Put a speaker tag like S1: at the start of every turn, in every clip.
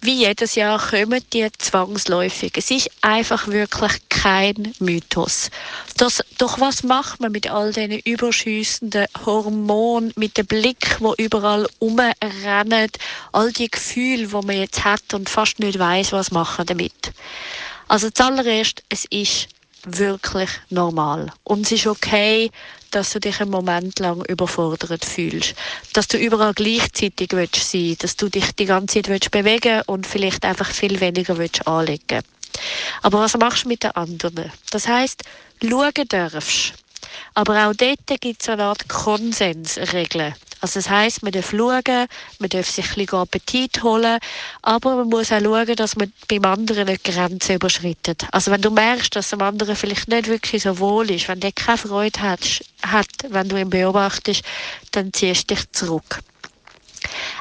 S1: Wie jedes Jahr kommen die zwangsläufig. Es ist einfach wirklich kein Mythos. Das, doch was macht man mit all diesen überschüssenden Hormonen, mit dem Blick, wo überall umrennen, all die Gefühle, wo man jetzt hat und fast nicht weiß, was machen damit? Also zuallererst, es ist wirklich normal. Und es ist okay, dass du dich einen Moment lang überfordert fühlst. Dass du überall gleichzeitig willst sein dass du dich die ganze Zeit willst bewegen und vielleicht einfach viel weniger willst anlegen Aber was machst du mit den anderen? Das heißt, schauen darfst. Aber auch dort gibt es eine Art Konsensregeln. Also das heisst, man darf schauen, man darf sich ein bisschen Appetit holen, aber man muss auch schauen, dass man beim anderen nicht Grenzen überschreitet. Also wenn du merkst, dass dem anderen vielleicht nicht wirklich so wohl ist, wenn der keine Freude hat, hat wenn du ihn beobachtest, dann ziehst du dich zurück.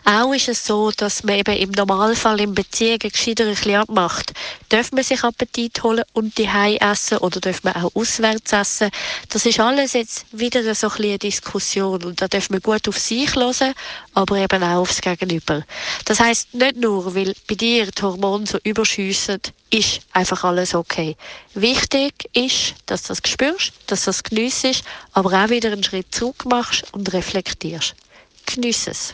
S1: Auch ist es so, dass man eben im Normalfall in Beziehungen gescheiter ein bisschen abmacht. Darf man sich Appetit holen und die essen oder darf man auch auswärts essen? Das ist alles jetzt wieder so ein eine Diskussion und da darf man gut auf sich hören, aber eben auch aufs Gegenüber. Das heißt nicht nur, weil bei dir die Hormone so überschiessen, ist einfach alles okay. Wichtig ist, dass du das spürst, dass du das geniessest, aber auch wieder einen Schritt zurück machst und reflektierst. Geniess es.